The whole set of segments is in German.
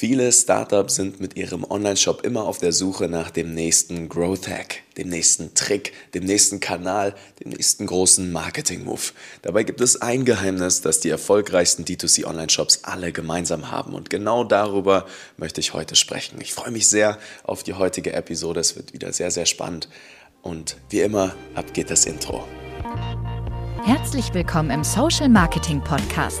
Viele Startups sind mit ihrem Online-Shop immer auf der Suche nach dem nächsten Growth Hack, dem nächsten Trick, dem nächsten Kanal, dem nächsten großen Marketing-Move. Dabei gibt es ein Geheimnis, das die erfolgreichsten D2C Online-Shops alle gemeinsam haben. Und genau darüber möchte ich heute sprechen. Ich freue mich sehr auf die heutige Episode. Es wird wieder sehr, sehr spannend. Und wie immer, ab geht das Intro. Herzlich willkommen im Social Marketing Podcast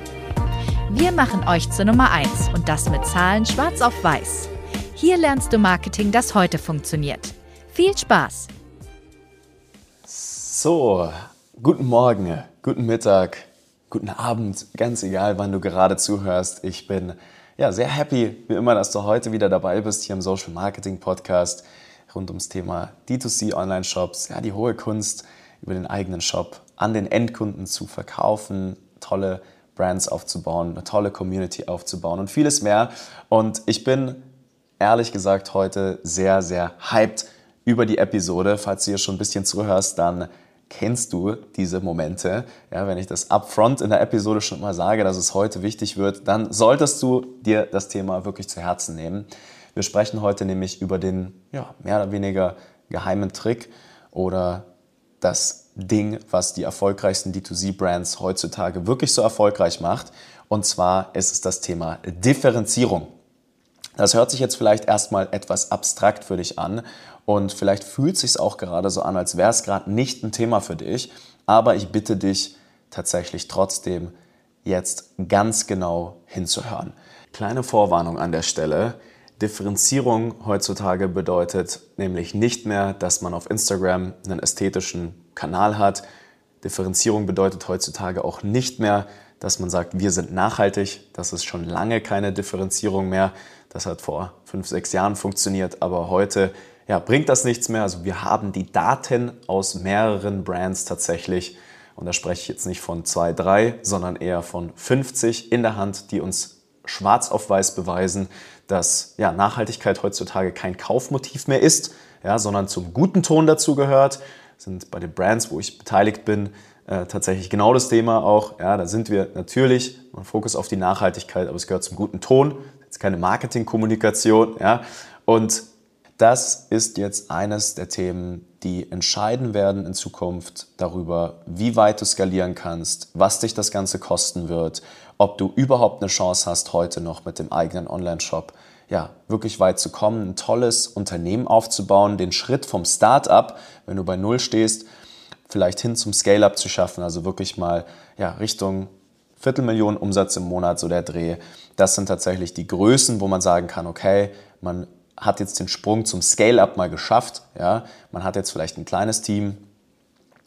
Wir machen euch zur Nummer 1 und das mit Zahlen schwarz auf weiß. Hier lernst du Marketing, das heute funktioniert. Viel Spaß! So, guten Morgen, guten Mittag, guten Abend, ganz egal, wann du gerade zuhörst. Ich bin ja sehr happy, wie immer, dass du heute wieder dabei bist hier im Social Marketing Podcast rund ums Thema D2C Online Shops, ja, die hohe Kunst über den eigenen Shop an den Endkunden zu verkaufen, tolle Brands aufzubauen, eine tolle Community aufzubauen und vieles mehr. Und ich bin ehrlich gesagt heute sehr, sehr hyped über die Episode. Falls du hier schon ein bisschen zuhörst, dann kennst du diese Momente. Ja, wenn ich das upfront in der Episode schon mal sage, dass es heute wichtig wird, dann solltest du dir das Thema wirklich zu Herzen nehmen. Wir sprechen heute nämlich über den ja, mehr oder weniger geheimen Trick oder das Ding, was die erfolgreichsten D2C-Brands heutzutage wirklich so erfolgreich macht. Und zwar ist es das Thema Differenzierung. Das hört sich jetzt vielleicht erstmal etwas abstrakt für dich an und vielleicht fühlt es sich auch gerade so an, als wäre es gerade nicht ein Thema für dich. Aber ich bitte dich tatsächlich trotzdem jetzt ganz genau hinzuhören. Kleine Vorwarnung an der Stelle. Differenzierung heutzutage bedeutet nämlich nicht mehr, dass man auf Instagram einen ästhetischen Kanal hat. Differenzierung bedeutet heutzutage auch nicht mehr, dass man sagt, wir sind nachhaltig. Das ist schon lange keine Differenzierung mehr. Das hat vor fünf, sechs Jahren funktioniert, aber heute ja, bringt das nichts mehr. Also wir haben die Daten aus mehreren Brands tatsächlich, und da spreche ich jetzt nicht von zwei, drei, sondern eher von 50 in der Hand, die uns schwarz auf weiß beweisen, dass ja, Nachhaltigkeit heutzutage kein Kaufmotiv mehr ist, ja, sondern zum guten Ton dazu gehört sind bei den Brands, wo ich beteiligt bin, äh, tatsächlich genau das Thema auch. Ja, da sind wir natürlich, man Fokus auf die Nachhaltigkeit, aber es gehört zum guten Ton. Jetzt keine Marketingkommunikation. Ja, und das ist jetzt eines der Themen, die entscheiden werden in Zukunft darüber, wie weit du skalieren kannst, was dich das Ganze kosten wird, ob du überhaupt eine Chance hast, heute noch mit dem eigenen Online-Shop ja, wirklich weit zu kommen, ein tolles Unternehmen aufzubauen, den Schritt vom Start-up, wenn du bei Null stehst, vielleicht hin zum Scale-up zu schaffen, also wirklich mal ja, Richtung Viertelmillionen Umsatz im Monat, so der Dreh. Das sind tatsächlich die Größen, wo man sagen kann, okay, man hat jetzt den Sprung zum Scale-up mal geschafft. Ja? Man hat jetzt vielleicht ein kleines Team.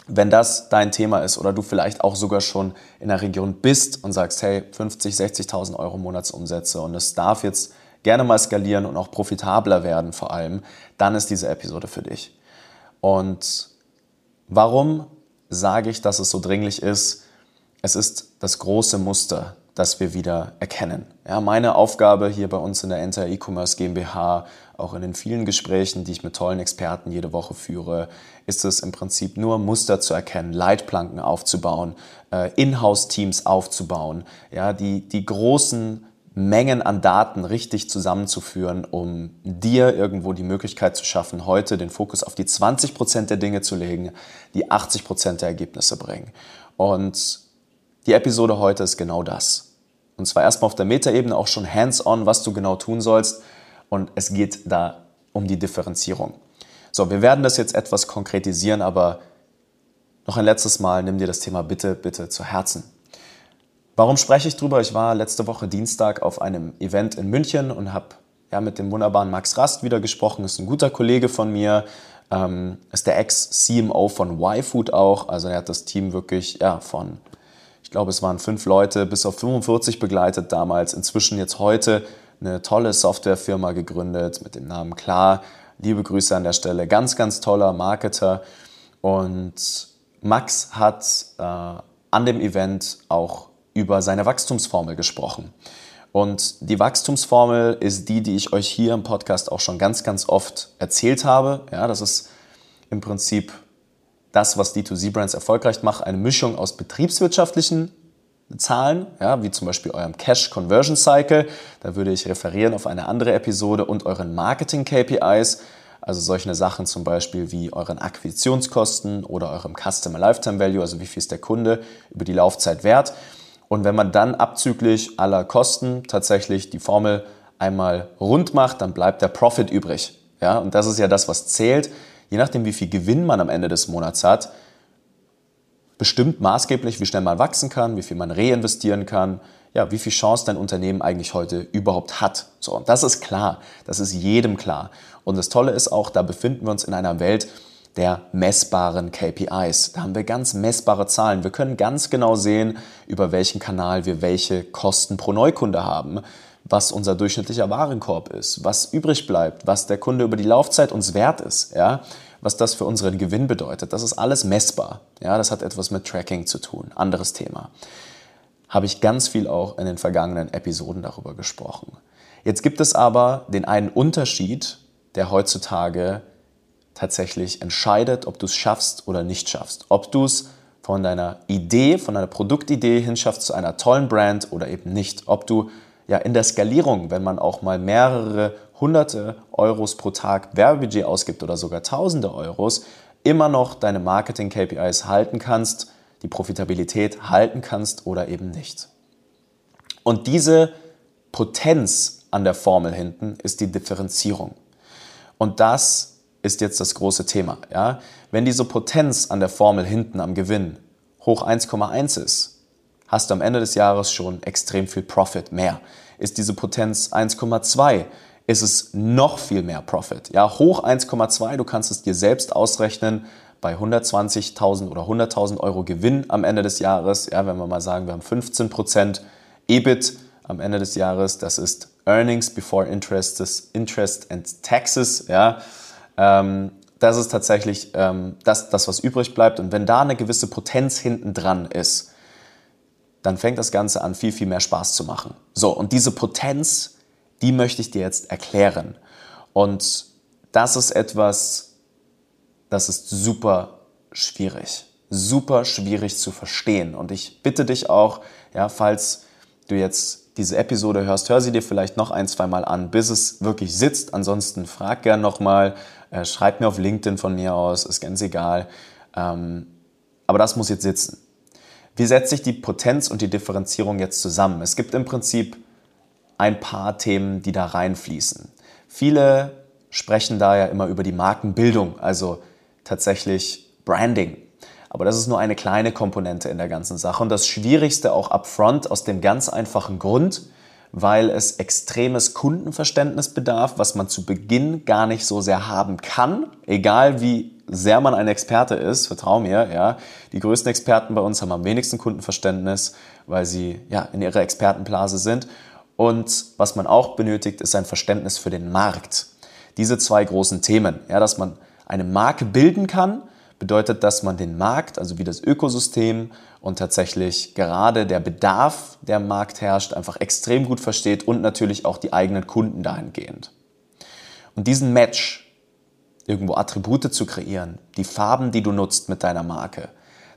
Wenn das dein Thema ist oder du vielleicht auch sogar schon in der Region bist und sagst, hey, 50, 60.000 Euro Monatsumsätze und es darf jetzt gerne mal skalieren und auch profitabler werden vor allem, dann ist diese Episode für dich. Und warum sage ich, dass es so dringlich ist? Es ist das große Muster, das wir wieder erkennen. Ja, meine Aufgabe hier bei uns in der Enter E-Commerce GmbH, auch in den vielen Gesprächen, die ich mit tollen Experten jede Woche führe, ist es im Prinzip nur Muster zu erkennen, Leitplanken aufzubauen, äh, Inhouse-Teams aufzubauen, ja, die, die großen Mengen an Daten richtig zusammenzuführen, um dir irgendwo die Möglichkeit zu schaffen, heute den Fokus auf die 20 Prozent der Dinge zu legen, die 80 Prozent der Ergebnisse bringen. Und die Episode heute ist genau das. Und zwar erstmal auf der Metaebene auch schon hands-on, was du genau tun sollst. Und es geht da um die Differenzierung. So, wir werden das jetzt etwas konkretisieren, aber noch ein letztes Mal, nimm dir das Thema bitte, bitte zu Herzen. Warum spreche ich drüber? Ich war letzte Woche Dienstag auf einem Event in München und habe ja, mit dem wunderbaren Max Rast wieder gesprochen. Ist ein guter Kollege von mir, ähm, ist der Ex-CMO von YFood auch. Also er hat das Team wirklich ja, von, ich glaube, es waren fünf Leute bis auf 45 begleitet damals. Inzwischen jetzt heute eine tolle Softwarefirma gegründet mit dem Namen Klar. Liebe Grüße an der Stelle. Ganz, ganz toller Marketer. Und Max hat äh, an dem Event auch über seine Wachstumsformel gesprochen. Und die Wachstumsformel ist die, die ich euch hier im Podcast auch schon ganz, ganz oft erzählt habe. Ja, das ist im Prinzip das, was D2C-Brands erfolgreich macht, eine Mischung aus betriebswirtschaftlichen Zahlen, ja, wie zum Beispiel eurem Cash Conversion Cycle, da würde ich referieren auf eine andere Episode und euren Marketing KPIs, also solche Sachen zum Beispiel wie euren Akquisitionskosten oder eurem Customer Lifetime Value, also wie viel ist der Kunde über die Laufzeit wert. Und wenn man dann abzüglich aller Kosten tatsächlich die Formel einmal rund macht, dann bleibt der Profit übrig. Ja, und das ist ja das, was zählt. Je nachdem, wie viel Gewinn man am Ende des Monats hat, bestimmt maßgeblich, wie schnell man wachsen kann, wie viel man reinvestieren kann, ja, wie viel Chance dein Unternehmen eigentlich heute überhaupt hat. So, und das ist klar, das ist jedem klar. Und das Tolle ist auch, da befinden wir uns in einer Welt der messbaren KPIs. Da haben wir ganz messbare Zahlen. Wir können ganz genau sehen, über welchen Kanal wir welche Kosten pro Neukunde haben, was unser durchschnittlicher Warenkorb ist, was übrig bleibt, was der Kunde über die Laufzeit uns wert ist. Ja? was das für unseren Gewinn bedeutet. Das ist alles messbar. Ja, das hat etwas mit Tracking zu tun. Anderes Thema. Habe ich ganz viel auch in den vergangenen Episoden darüber gesprochen. Jetzt gibt es aber den einen Unterschied, der heutzutage tatsächlich entscheidet, ob du es schaffst oder nicht schaffst. Ob du es von deiner Idee, von deiner Produktidee hinschaffst zu einer tollen Brand oder eben nicht. Ob du ja in der Skalierung, wenn man auch mal mehrere hunderte Euros pro Tag Werbebudget ausgibt oder sogar tausende Euros, immer noch deine Marketing-KPIs halten kannst, die Profitabilität halten kannst oder eben nicht. Und diese Potenz an der Formel hinten ist die Differenzierung. Und das ist jetzt das große Thema. Ja? Wenn diese Potenz an der Formel hinten am Gewinn hoch 1,1 ist, hast du am Ende des Jahres schon extrem viel Profit mehr. Ist diese Potenz 1,2, ist es noch viel mehr Profit. Ja, hoch 1,2, du kannst es dir selbst ausrechnen bei 120.000 oder 100.000 Euro Gewinn am Ende des Jahres. Ja, wenn wir mal sagen, wir haben 15% EBIT am Ende des Jahres, das ist Earnings before Interest, Interest and Taxes. Ja, ähm, das ist tatsächlich ähm, das, das, was übrig bleibt. Und wenn da eine gewisse Potenz hinten dran ist, dann fängt das Ganze an, viel, viel mehr Spaß zu machen. So, und diese Potenz die möchte ich dir jetzt erklären. Und das ist etwas, das ist super schwierig. Super schwierig zu verstehen. Und ich bitte dich auch, ja, falls du jetzt diese Episode hörst, hör sie dir vielleicht noch ein, zwei Mal an, bis es wirklich sitzt. Ansonsten frag gern nochmal, äh, schreib mir auf LinkedIn von mir aus, ist ganz egal. Ähm, aber das muss jetzt sitzen. Wie setzt sich die Potenz und die Differenzierung jetzt zusammen? Es gibt im Prinzip ein paar Themen, die da reinfließen. Viele sprechen da ja immer über die Markenbildung, also tatsächlich Branding. Aber das ist nur eine kleine Komponente in der ganzen Sache und das Schwierigste auch upfront aus dem ganz einfachen Grund, weil es extremes Kundenverständnis bedarf, was man zu Beginn gar nicht so sehr haben kann, egal wie sehr man ein Experte ist, vertrau mir, ja. Die größten Experten bei uns haben am wenigsten Kundenverständnis, weil sie ja in ihrer Expertenblase sind und was man auch benötigt, ist ein Verständnis für den Markt. Diese zwei großen Themen, ja, dass man eine Marke bilden kann, bedeutet, dass man den Markt, also wie das Ökosystem und tatsächlich gerade der Bedarf, der im Markt herrscht, einfach extrem gut versteht und natürlich auch die eigenen Kunden dahingehend. Und diesen Match, irgendwo Attribute zu kreieren, die Farben, die du nutzt mit deiner Marke,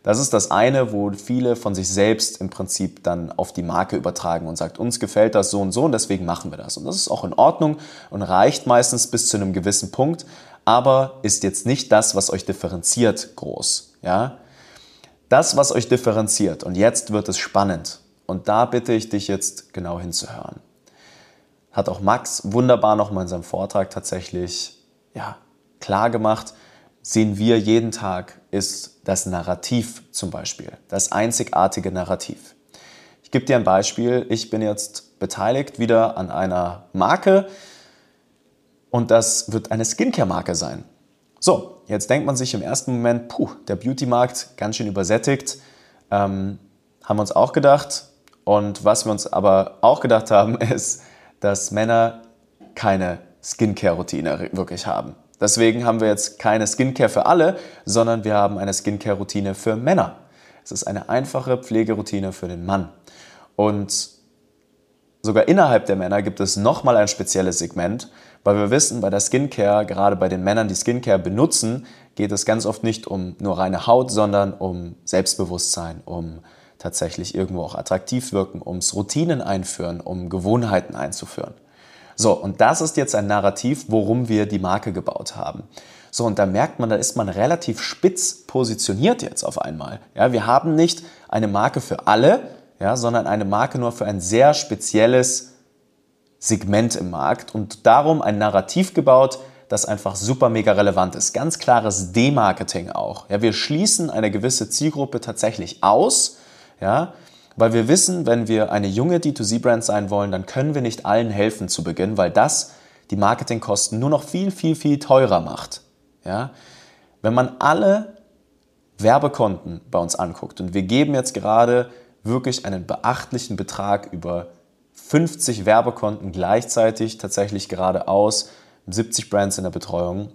das ist das eine, wo viele von sich selbst im Prinzip dann auf die Marke übertragen und sagt, uns gefällt das so und so und deswegen machen wir das. Und das ist auch in Ordnung und reicht meistens bis zu einem gewissen Punkt, aber ist jetzt nicht das, was euch differenziert groß. Ja? Das, was euch differenziert, und jetzt wird es spannend, und da bitte ich dich jetzt genau hinzuhören, hat auch Max wunderbar nochmal in seinem Vortrag tatsächlich ja, klar gemacht, sehen wir jeden Tag, ist das Narrativ zum Beispiel, das einzigartige Narrativ. Ich gebe dir ein Beispiel. Ich bin jetzt beteiligt wieder an einer Marke und das wird eine Skincare-Marke sein. So, jetzt denkt man sich im ersten Moment, puh, der Beauty-Markt ganz schön übersättigt. Ähm, haben wir uns auch gedacht. Und was wir uns aber auch gedacht haben, ist, dass Männer keine Skincare-Routine wirklich haben. Deswegen haben wir jetzt keine Skincare für alle, sondern wir haben eine Skincare-Routine für Männer. Es ist eine einfache Pflegeroutine für den Mann. Und sogar innerhalb der Männer gibt es nochmal ein spezielles Segment, weil wir wissen, bei der Skincare, gerade bei den Männern, die Skincare benutzen, geht es ganz oft nicht um nur reine Haut, sondern um Selbstbewusstsein, um tatsächlich irgendwo auch attraktiv wirken, ums Routinen einführen, um Gewohnheiten einzuführen. So, und das ist jetzt ein Narrativ, worum wir die Marke gebaut haben. So, und da merkt man, da ist man relativ spitz positioniert jetzt auf einmal. Ja, wir haben nicht eine Marke für alle, ja, sondern eine Marke nur für ein sehr spezielles Segment im Markt und darum ein Narrativ gebaut, das einfach super mega relevant ist. Ganz klares Demarketing auch. Ja, wir schließen eine gewisse Zielgruppe tatsächlich aus, ja, weil wir wissen, wenn wir eine junge D2C-Brand sein wollen, dann können wir nicht allen helfen zu Beginn, weil das die Marketingkosten nur noch viel, viel, viel teurer macht. Ja? Wenn man alle Werbekonten bei uns anguckt und wir geben jetzt gerade wirklich einen beachtlichen Betrag über 50 Werbekonten gleichzeitig tatsächlich gerade aus, 70 Brands in der Betreuung,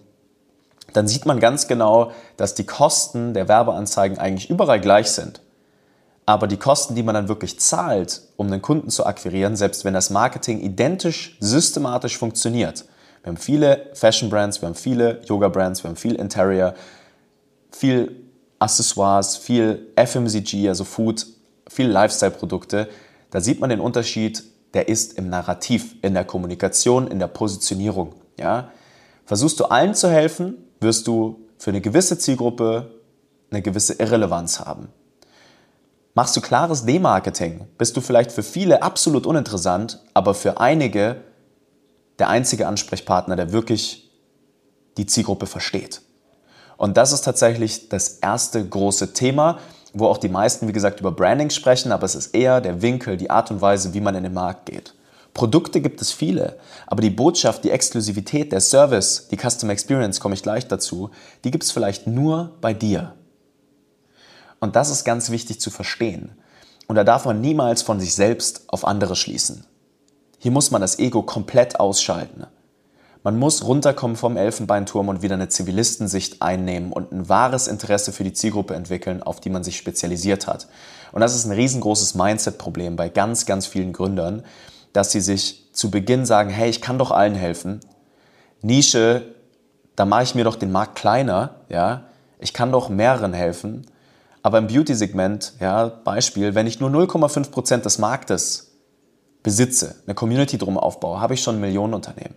dann sieht man ganz genau, dass die Kosten der Werbeanzeigen eigentlich überall gleich sind. Aber die Kosten, die man dann wirklich zahlt, um den Kunden zu akquirieren, selbst wenn das Marketing identisch systematisch funktioniert, wir haben viele Fashion Brands, wir haben viele Yoga Brands, wir haben viel Interior, viel Accessoires, viel FMCG, also Food, viel Lifestyle-Produkte. Da sieht man den Unterschied, der ist im Narrativ, in der Kommunikation, in der Positionierung. Ja? Versuchst du allen zu helfen, wirst du für eine gewisse Zielgruppe eine gewisse Irrelevanz haben. Machst du klares Demarketing, bist du vielleicht für viele absolut uninteressant, aber für einige der einzige Ansprechpartner, der wirklich die Zielgruppe versteht. Und das ist tatsächlich das erste große Thema, wo auch die meisten, wie gesagt, über Branding sprechen, aber es ist eher der Winkel, die Art und Weise, wie man in den Markt geht. Produkte gibt es viele, aber die Botschaft, die Exklusivität, der Service, die Customer Experience, komme ich gleich dazu, die gibt es vielleicht nur bei dir. Und das ist ganz wichtig zu verstehen. Und da darf man niemals von sich selbst auf andere schließen. Hier muss man das Ego komplett ausschalten. Man muss runterkommen vom Elfenbeinturm und wieder eine Zivilistensicht einnehmen und ein wahres Interesse für die Zielgruppe entwickeln, auf die man sich spezialisiert hat. Und das ist ein riesengroßes Mindset-Problem bei ganz, ganz vielen Gründern, dass sie sich zu Beginn sagen, hey, ich kann doch allen helfen. Nische, da mache ich mir doch den Markt kleiner, ja. Ich kann doch mehreren helfen. Aber im Beauty-Segment, ja, Beispiel, wenn ich nur 0,5% des Marktes besitze, eine Community drum aufbaue, habe ich schon ein Millionenunternehmen.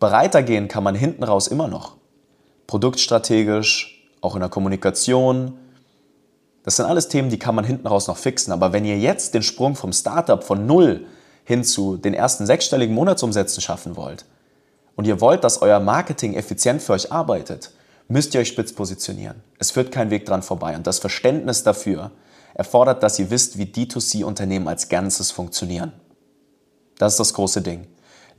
Breiter gehen kann man hinten raus immer noch. Produktstrategisch, auch in der Kommunikation. Das sind alles Themen, die kann man hinten raus noch fixen. Aber wenn ihr jetzt den Sprung vom Startup von null hin zu den ersten sechsstelligen Monatsumsätzen schaffen wollt und ihr wollt, dass euer Marketing effizient für euch arbeitet, müsst ihr euch spitz positionieren. Es führt kein Weg dran vorbei. Und das Verständnis dafür erfordert, dass ihr wisst, wie D2C-Unternehmen als Ganzes funktionieren. Das ist das große Ding.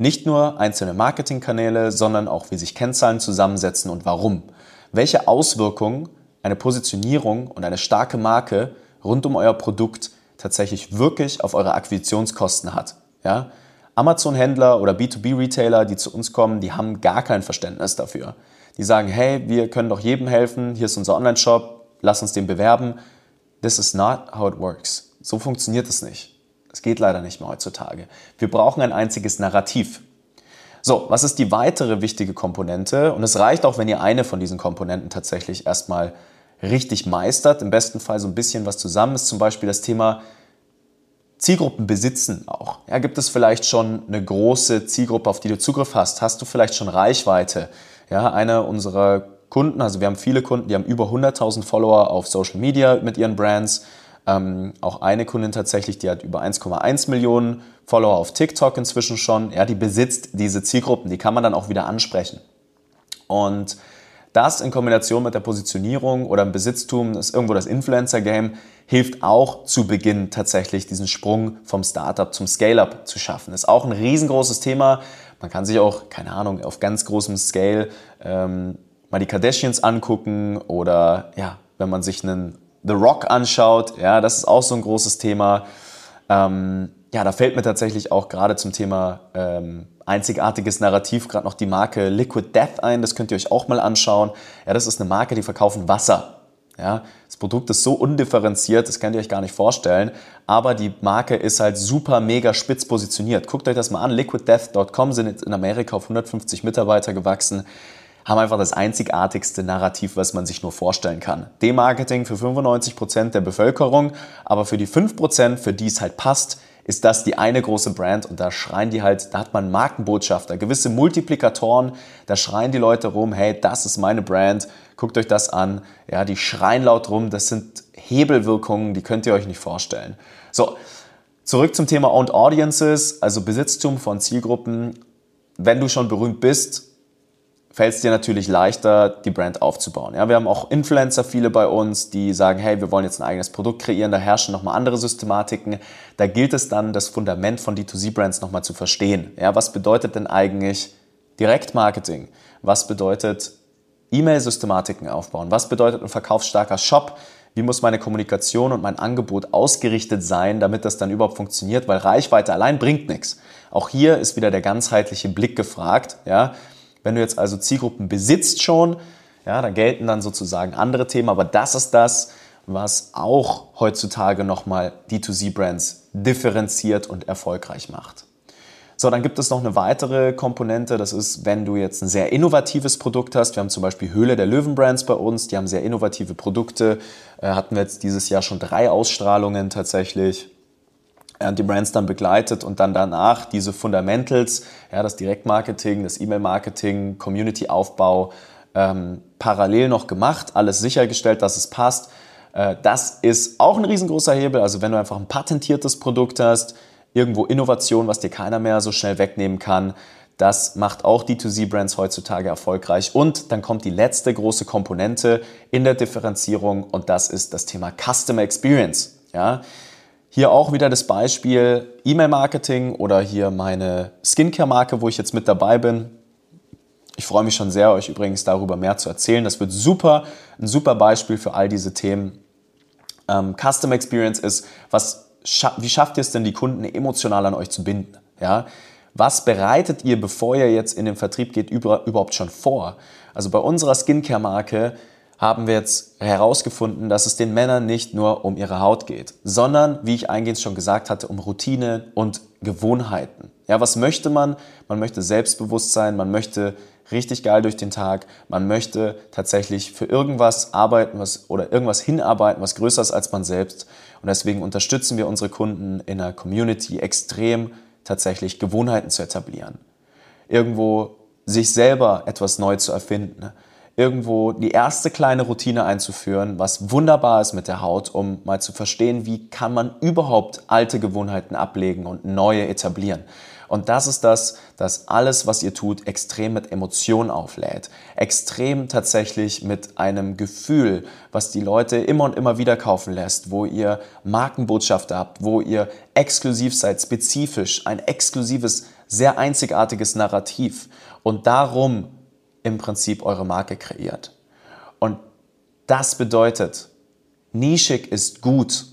Nicht nur einzelne Marketingkanäle, sondern auch, wie sich Kennzahlen zusammensetzen und warum. Welche Auswirkungen eine Positionierung und eine starke Marke rund um euer Produkt tatsächlich wirklich auf eure Akquisitionskosten hat. Ja? Amazon-Händler oder B2B-Retailer, die zu uns kommen, die haben gar kein Verständnis dafür die sagen, hey, wir können doch jedem helfen, hier ist unser Online-Shop, lass uns den bewerben. This is not how it works. So funktioniert es nicht. Es geht leider nicht mehr heutzutage. Wir brauchen ein einziges Narrativ. So, was ist die weitere wichtige Komponente? Und es reicht auch, wenn ihr eine von diesen Komponenten tatsächlich erstmal richtig meistert. Im besten Fall so ein bisschen was zusammen ist zum Beispiel das Thema Zielgruppen besitzen auch. Ja, gibt es vielleicht schon eine große Zielgruppe, auf die du Zugriff hast? Hast du vielleicht schon Reichweite? Ja, einer unserer Kunden, also wir haben viele Kunden, die haben über 100.000 Follower auf Social Media mit ihren Brands. Ähm, auch eine Kundin tatsächlich, die hat über 1,1 Millionen Follower auf TikTok inzwischen schon. Ja, die besitzt diese Zielgruppen, die kann man dann auch wieder ansprechen. Und das in Kombination mit der Positionierung oder im Besitztum, ist irgendwo das Influencer-Game, hilft auch zu Beginn tatsächlich diesen Sprung vom Startup zum Scale-up zu schaffen. Ist auch ein riesengroßes Thema, man kann sich auch, keine Ahnung, auf ganz großem Scale ähm, mal die Kardashians angucken oder ja, wenn man sich einen The Rock anschaut, ja, das ist auch so ein großes Thema. Ähm, ja, da fällt mir tatsächlich auch gerade zum Thema ähm, einzigartiges Narrativ gerade noch die Marke Liquid Death ein. Das könnt ihr euch auch mal anschauen. Ja, das ist eine Marke, die verkaufen Wasser. Ja, das Produkt ist so undifferenziert, das könnt ihr euch gar nicht vorstellen. Aber die Marke ist halt super mega spitz positioniert. Guckt euch das mal an. LiquidDeath.com sind jetzt in Amerika auf 150 Mitarbeiter gewachsen haben einfach das einzigartigste Narrativ, was man sich nur vorstellen kann. Demarketing für 95 Prozent der Bevölkerung, aber für die 5%, Prozent, für die es halt passt, ist das die eine große Brand und da schreien die halt, da hat man Markenbotschafter, gewisse Multiplikatoren, da schreien die Leute rum, hey, das ist meine Brand, guckt euch das an. Ja, die schreien laut rum, das sind Hebelwirkungen, die könnt ihr euch nicht vorstellen. So, zurück zum Thema Owned Audiences, also Besitztum von Zielgruppen. Wenn du schon berühmt bist, fällt es dir natürlich leichter, die Brand aufzubauen. Ja, wir haben auch Influencer, viele bei uns, die sagen, hey, wir wollen jetzt ein eigenes Produkt kreieren, da herrschen nochmal andere Systematiken. Da gilt es dann, das Fundament von D2C-Brands nochmal zu verstehen. Ja, was bedeutet denn eigentlich Direktmarketing? Was bedeutet E-Mail-Systematiken aufbauen? Was bedeutet ein verkaufsstarker Shop? Wie muss meine Kommunikation und mein Angebot ausgerichtet sein, damit das dann überhaupt funktioniert? Weil Reichweite allein bringt nichts. Auch hier ist wieder der ganzheitliche Blick gefragt. Ja, wenn du jetzt also Zielgruppen besitzt schon, ja, da gelten dann sozusagen andere Themen, aber das ist das, was auch heutzutage nochmal D2C-Brands differenziert und erfolgreich macht. So, dann gibt es noch eine weitere Komponente, das ist, wenn du jetzt ein sehr innovatives Produkt hast. Wir haben zum Beispiel Höhle der Löwen-Brands bei uns, die haben sehr innovative Produkte. Äh, hatten wir jetzt dieses Jahr schon drei Ausstrahlungen tatsächlich die Brands dann begleitet und dann danach diese Fundamentals, ja, das Direktmarketing, das E-Mail-Marketing, Community-Aufbau ähm, parallel noch gemacht, alles sichergestellt, dass es passt. Äh, das ist auch ein riesengroßer Hebel. Also wenn du einfach ein patentiertes Produkt hast, irgendwo Innovation, was dir keiner mehr so schnell wegnehmen kann, das macht auch D2C-Brands heutzutage erfolgreich. Und dann kommt die letzte große Komponente in der Differenzierung und das ist das Thema Customer Experience. Ja? Hier auch wieder das Beispiel E-Mail-Marketing oder hier meine Skincare-Marke, wo ich jetzt mit dabei bin. Ich freue mich schon sehr, euch übrigens darüber mehr zu erzählen. Das wird super, ein super Beispiel für all diese Themen. Ähm, Custom Experience ist, was, wie schafft ihr es denn, die Kunden emotional an euch zu binden? Ja? Was bereitet ihr, bevor ihr jetzt in den Vertrieb geht, überhaupt schon vor? Also bei unserer Skincare-Marke haben wir jetzt herausgefunden, dass es den Männern nicht nur um ihre Haut geht, sondern, wie ich eingehend schon gesagt hatte, um Routine und Gewohnheiten. Ja, was möchte man? Man möchte selbstbewusst sein, man möchte richtig geil durch den Tag, man möchte tatsächlich für irgendwas arbeiten was, oder irgendwas hinarbeiten, was größer ist als man selbst. Und deswegen unterstützen wir unsere Kunden in der Community extrem, tatsächlich Gewohnheiten zu etablieren. Irgendwo sich selber etwas neu zu erfinden irgendwo die erste kleine Routine einzuführen, was wunderbar ist mit der Haut, um mal zu verstehen, wie kann man überhaupt alte Gewohnheiten ablegen und neue etablieren. Und das ist das, dass alles, was ihr tut, extrem mit Emotionen auflädt. Extrem tatsächlich mit einem Gefühl, was die Leute immer und immer wieder kaufen lässt, wo ihr Markenbotschafter habt, wo ihr exklusiv seid, spezifisch, ein exklusives, sehr einzigartiges Narrativ. Und darum im Prinzip eure Marke kreiert. Und das bedeutet, nischig ist gut.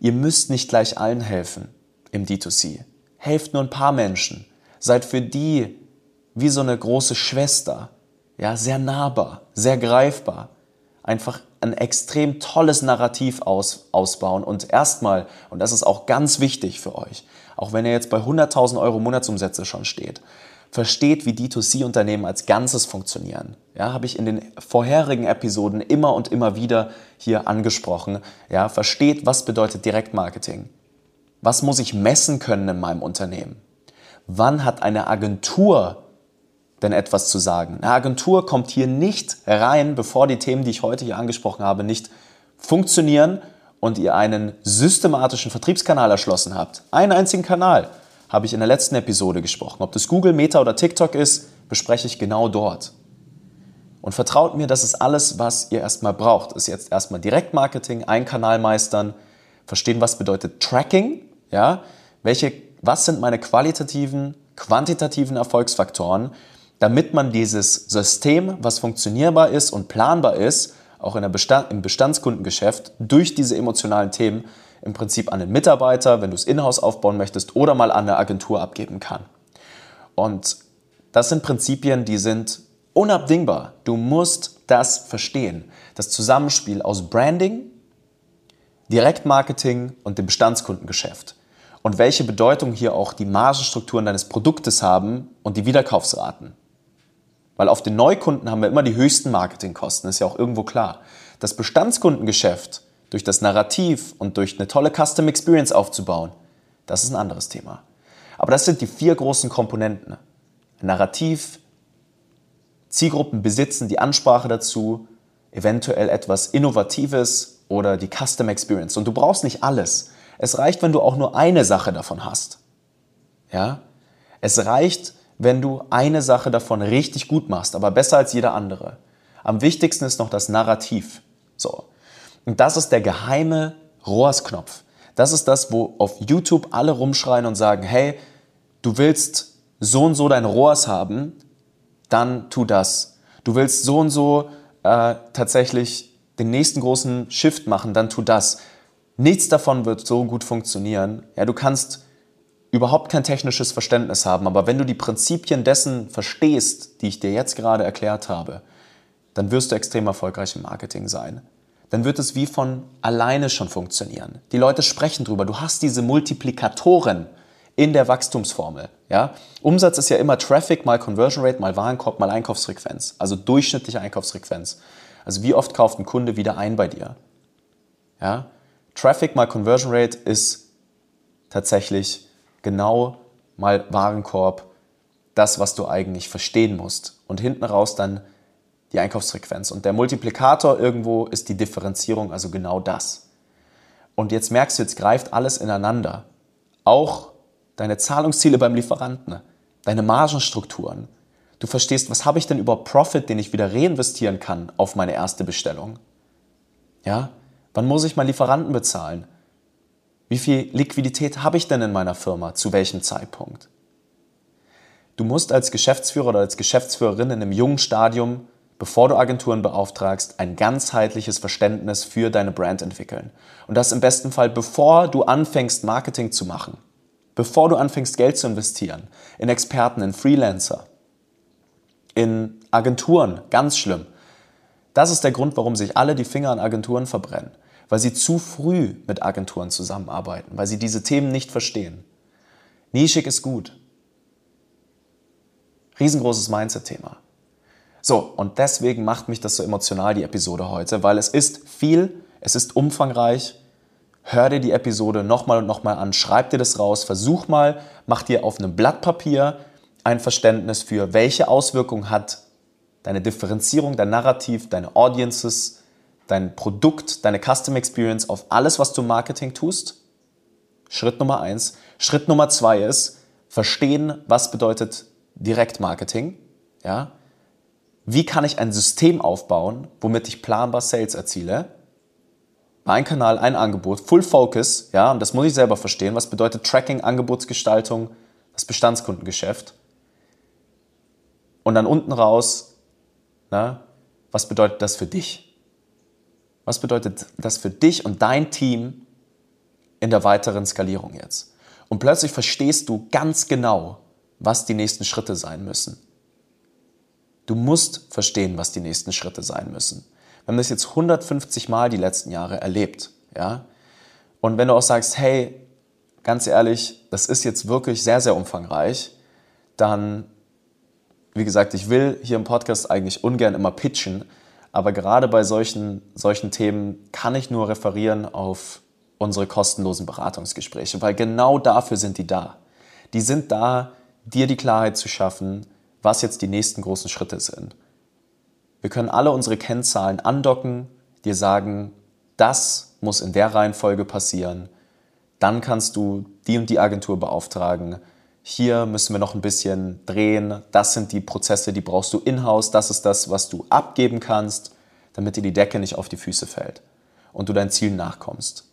Ihr müsst nicht gleich allen helfen im D2C. Helft nur ein paar Menschen. Seid für die wie so eine große Schwester. Ja, sehr nahbar, sehr greifbar. Einfach ein extrem tolles Narrativ aus, ausbauen und erstmal, und das ist auch ganz wichtig für euch, auch wenn ihr jetzt bei 100.000 Euro Monatsumsätze schon steht, versteht, wie D2C-Unternehmen als Ganzes funktionieren. Ja, habe ich in den vorherigen Episoden immer und immer wieder hier angesprochen. Ja, versteht, was bedeutet Direktmarketing? Was muss ich messen können in meinem Unternehmen? Wann hat eine Agentur denn etwas zu sagen? Eine Agentur kommt hier nicht rein, bevor die Themen, die ich heute hier angesprochen habe, nicht funktionieren und ihr einen systematischen Vertriebskanal erschlossen habt. Einen einzigen Kanal habe ich in der letzten Episode gesprochen. Ob das Google, Meta oder TikTok ist, bespreche ich genau dort. Und vertraut mir, das ist alles, was ihr erstmal braucht. Ist jetzt erstmal Direktmarketing, ein Kanal meistern, verstehen, was bedeutet Tracking, ja, welche, was sind meine qualitativen, quantitativen Erfolgsfaktoren, damit man dieses System, was funktionierbar ist und planbar ist, auch in der Bestand, im Bestandskundengeschäft, durch diese emotionalen Themen im Prinzip an den Mitarbeiter, wenn du es in-house aufbauen möchtest, oder mal an eine Agentur abgeben kann. Und das sind Prinzipien, die sind unabdingbar. Du musst das verstehen. Das Zusammenspiel aus Branding, Direktmarketing und dem Bestandskundengeschäft. Und welche Bedeutung hier auch die Margenstrukturen deines Produktes haben und die Wiederkaufsraten. Weil auf den Neukunden haben wir immer die höchsten Marketingkosten, ist ja auch irgendwo klar. Das Bestandskundengeschäft durch das Narrativ und durch eine tolle Custom Experience aufzubauen, das ist ein anderes Thema. Aber das sind die vier großen Komponenten. Narrativ, Zielgruppen besitzen die Ansprache dazu, eventuell etwas Innovatives oder die Custom Experience. Und du brauchst nicht alles. Es reicht, wenn du auch nur eine Sache davon hast. Ja? Es reicht, wenn du eine Sache davon richtig gut machst, aber besser als jeder andere. Am wichtigsten ist noch das Narrativ. So. Und das ist der geheime ROAS-Knopf. Das ist das, wo auf YouTube alle rumschreien und sagen, hey, du willst so und so dein ROAS haben, dann tu das. Du willst so und so äh, tatsächlich den nächsten großen Shift machen, dann tu das. Nichts davon wird so gut funktionieren. Ja, du kannst überhaupt kein technisches Verständnis haben, aber wenn du die Prinzipien dessen verstehst, die ich dir jetzt gerade erklärt habe, dann wirst du extrem erfolgreich im Marketing sein. Dann wird es wie von alleine schon funktionieren. Die Leute sprechen drüber. Du hast diese Multiplikatoren in der Wachstumsformel. Ja? Umsatz ist ja immer Traffic mal Conversion Rate mal Warenkorb mal Einkaufsfrequenz, also durchschnittliche Einkaufsfrequenz. Also wie oft kauft ein Kunde wieder ein bei dir? Ja? Traffic mal Conversion Rate ist tatsächlich genau mal Warenkorb, das, was du eigentlich verstehen musst. Und hinten raus dann die Einkaufsfrequenz. Und der Multiplikator irgendwo ist die Differenzierung, also genau das. Und jetzt merkst du, jetzt greift alles ineinander. Auch deine Zahlungsziele beim Lieferanten, deine Margenstrukturen. Du verstehst, was habe ich denn über Profit, den ich wieder reinvestieren kann auf meine erste Bestellung? Ja? Wann muss ich meinen Lieferanten bezahlen? Wie viel Liquidität habe ich denn in meiner Firma? Zu welchem Zeitpunkt? Du musst als Geschäftsführer oder als Geschäftsführerin in einem jungen Stadium, bevor du Agenturen beauftragst, ein ganzheitliches Verständnis für deine Brand entwickeln. Und das im besten Fall, bevor du anfängst, Marketing zu machen. Bevor du anfängst, Geld zu investieren. In Experten, in Freelancer. In Agenturen. Ganz schlimm. Das ist der Grund, warum sich alle die Finger an Agenturen verbrennen weil sie zu früh mit Agenturen zusammenarbeiten, weil sie diese Themen nicht verstehen. Nischig ist gut. Riesengroßes Mindset-Thema. So, und deswegen macht mich das so emotional, die Episode heute, weil es ist viel, es ist umfangreich. Hör dir die Episode nochmal und nochmal an, schreib dir das raus, versuch mal, mach dir auf einem Blatt Papier ein Verständnis für, welche Auswirkungen hat deine Differenzierung, dein Narrativ, deine Audiences, dein Produkt, deine Custom Experience auf alles, was du im Marketing tust? Schritt Nummer eins. Schritt Nummer zwei ist, verstehen, was bedeutet Direktmarketing. Ja? Wie kann ich ein System aufbauen, womit ich planbar Sales erziele? Ein Kanal, ein Angebot, Full Focus, ja, und das muss ich selber verstehen. Was bedeutet Tracking, Angebotsgestaltung, das Bestandskundengeschäft? Und dann unten raus, na, was bedeutet das für dich? Was bedeutet das für dich und dein Team in der weiteren Skalierung jetzt? Und plötzlich verstehst du ganz genau, was die nächsten Schritte sein müssen. Du musst verstehen, was die nächsten Schritte sein müssen. Wir haben das jetzt 150 Mal die letzten Jahre erlebt, ja? Und wenn du auch sagst, hey, ganz ehrlich, das ist jetzt wirklich sehr, sehr umfangreich, dann, wie gesagt, ich will hier im Podcast eigentlich ungern immer pitchen, aber gerade bei solchen, solchen Themen kann ich nur referieren auf unsere kostenlosen Beratungsgespräche, weil genau dafür sind die da. Die sind da, dir die Klarheit zu schaffen, was jetzt die nächsten großen Schritte sind. Wir können alle unsere Kennzahlen andocken, dir sagen, das muss in der Reihenfolge passieren. Dann kannst du die und die Agentur beauftragen. Hier müssen wir noch ein bisschen drehen. Das sind die Prozesse, die brauchst du in-house. Das ist das, was du abgeben kannst, damit dir die Decke nicht auf die Füße fällt und du deinen Zielen nachkommst.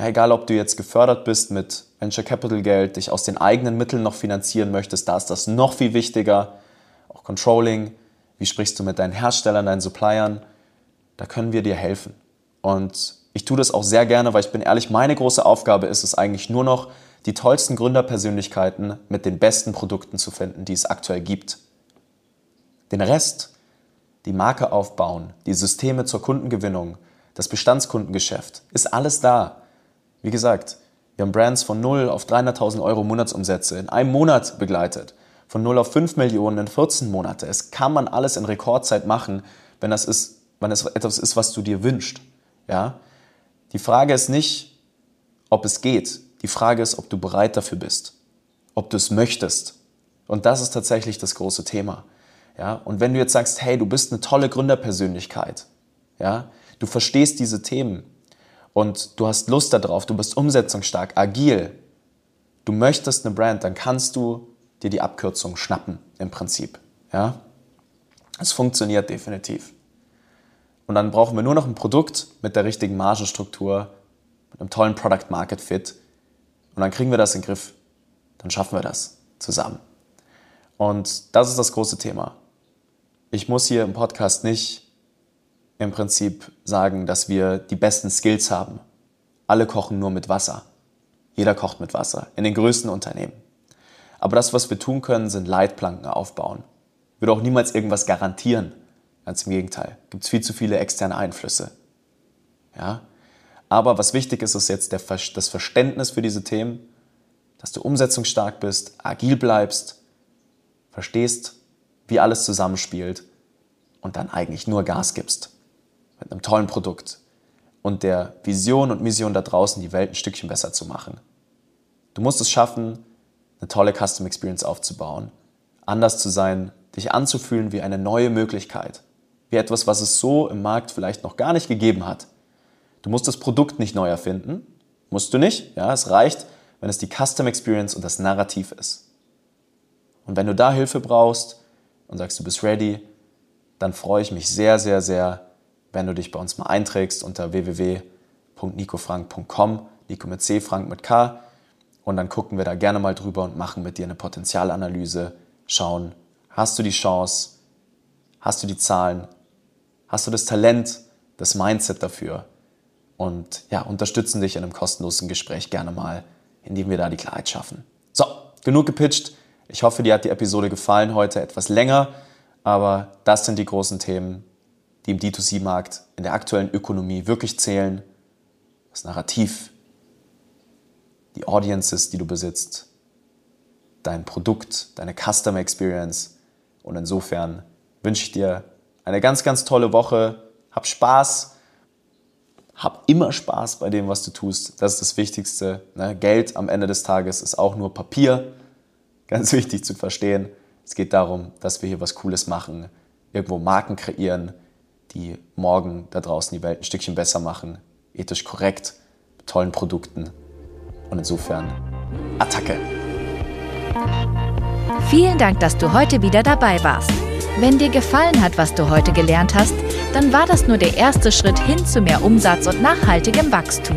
Ja, egal, ob du jetzt gefördert bist mit Venture Capital Geld, dich aus den eigenen Mitteln noch finanzieren möchtest, da ist das noch viel wichtiger. Auch Controlling, wie sprichst du mit deinen Herstellern, deinen Suppliern, da können wir dir helfen. Und ich tue das auch sehr gerne, weil ich bin ehrlich, meine große Aufgabe ist es eigentlich nur noch, die tollsten Gründerpersönlichkeiten mit den besten Produkten zu finden, die es aktuell gibt. Den Rest, die Marke aufbauen, die Systeme zur Kundengewinnung, das Bestandskundengeschäft, ist alles da. Wie gesagt, wir haben Brands von 0 auf 300.000 Euro Monatsumsätze in einem Monat begleitet, von 0 auf 5 Millionen in 14 Monate. Es kann man alles in Rekordzeit machen, wenn das ist, wenn es etwas ist, was du dir wünschst. Ja? Die Frage ist nicht, ob es geht. Die Frage ist, ob du bereit dafür bist, ob du es möchtest. Und das ist tatsächlich das große Thema. Ja? Und wenn du jetzt sagst, hey, du bist eine tolle Gründerpersönlichkeit, ja? du verstehst diese Themen und du hast Lust darauf, du bist umsetzungsstark, agil, du möchtest eine Brand, dann kannst du dir die Abkürzung schnappen im Prinzip. Ja? Es funktioniert definitiv. Und dann brauchen wir nur noch ein Produkt mit der richtigen Margenstruktur, mit einem tollen Product Market Fit. Und dann kriegen wir das in den Griff. Dann schaffen wir das zusammen. Und das ist das große Thema. Ich muss hier im Podcast nicht im Prinzip sagen, dass wir die besten Skills haben. Alle kochen nur mit Wasser. Jeder kocht mit Wasser, in den größten Unternehmen. Aber das, was wir tun können, sind Leitplanken aufbauen. Ich würde auch niemals irgendwas garantieren. Ganz im Gegenteil. Gibt es viel zu viele externe Einflüsse. Ja? Aber was wichtig ist, ist jetzt der, das Verständnis für diese Themen, dass du umsetzungsstark bist, agil bleibst, verstehst, wie alles zusammenspielt und dann eigentlich nur Gas gibst. Mit einem tollen Produkt und der Vision und Mission da draußen, die Welt ein Stückchen besser zu machen. Du musst es schaffen, eine tolle Custom Experience aufzubauen, anders zu sein, dich anzufühlen wie eine neue Möglichkeit wie etwas, was es so im Markt vielleicht noch gar nicht gegeben hat. Du musst das Produkt nicht neu erfinden, musst du nicht. Ja, es reicht, wenn es die Custom Experience und das Narrativ ist. Und wenn du da Hilfe brauchst und sagst, du bist ready, dann freue ich mich sehr, sehr, sehr, wenn du dich bei uns mal einträgst unter www.nicofrank.com, Nico mit C, Frank mit K. Und dann gucken wir da gerne mal drüber und machen mit dir eine Potenzialanalyse, schauen, hast du die Chance, hast du die Zahlen, hast du das Talent, das Mindset dafür und ja, unterstützen dich in einem kostenlosen Gespräch gerne mal, indem wir da die Klarheit schaffen. So, genug gepitcht. Ich hoffe, dir hat die Episode gefallen heute etwas länger, aber das sind die großen Themen, die im D2C-Markt in der aktuellen Ökonomie wirklich zählen. Das Narrativ, die Audiences, die du besitzt, dein Produkt, deine Customer Experience. Und insofern wünsche ich dir eine ganz, ganz tolle Woche. Hab Spaß. Hab immer Spaß bei dem, was du tust. Das ist das Wichtigste. Ne? Geld am Ende des Tages ist auch nur Papier. Ganz wichtig zu verstehen. Es geht darum, dass wir hier was Cooles machen, irgendwo Marken kreieren, die morgen da draußen die Welt ein Stückchen besser machen, ethisch korrekt, mit tollen Produkten. Und insofern, Attacke! Vielen Dank, dass du heute wieder dabei warst. Wenn dir gefallen hat, was du heute gelernt hast, dann war das nur der erste Schritt hin zu mehr Umsatz und nachhaltigem Wachstum.